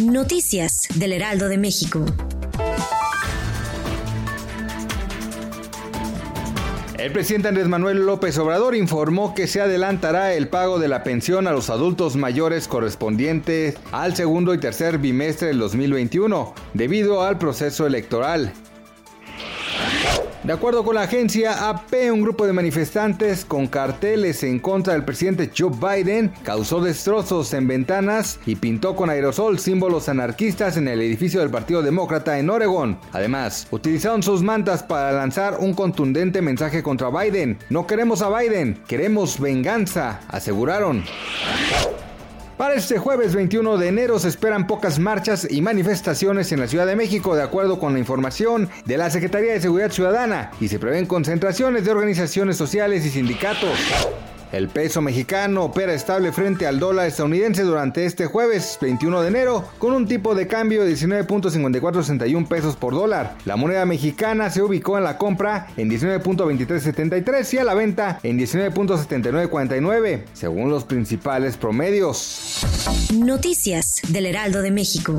Noticias del Heraldo de México. El presidente Andrés Manuel López Obrador informó que se adelantará el pago de la pensión a los adultos mayores correspondientes al segundo y tercer bimestre del 2021, debido al proceso electoral. De acuerdo con la agencia AP, un grupo de manifestantes con carteles en contra del presidente Joe Biden causó destrozos en ventanas y pintó con aerosol símbolos anarquistas en el edificio del Partido Demócrata en Oregon. Además, utilizaron sus mantas para lanzar un contundente mensaje contra Biden. No queremos a Biden, queremos venganza, aseguraron. Para este jueves 21 de enero se esperan pocas marchas y manifestaciones en la Ciudad de México de acuerdo con la información de la Secretaría de Seguridad Ciudadana y se prevén concentraciones de organizaciones sociales y sindicatos. El peso mexicano opera estable frente al dólar estadounidense durante este jueves 21 de enero con un tipo de cambio de 19.5461 pesos por dólar. La moneda mexicana se ubicó en la compra en 19.2373 y a la venta en 19.7949 según los principales promedios. Noticias del Heraldo de México.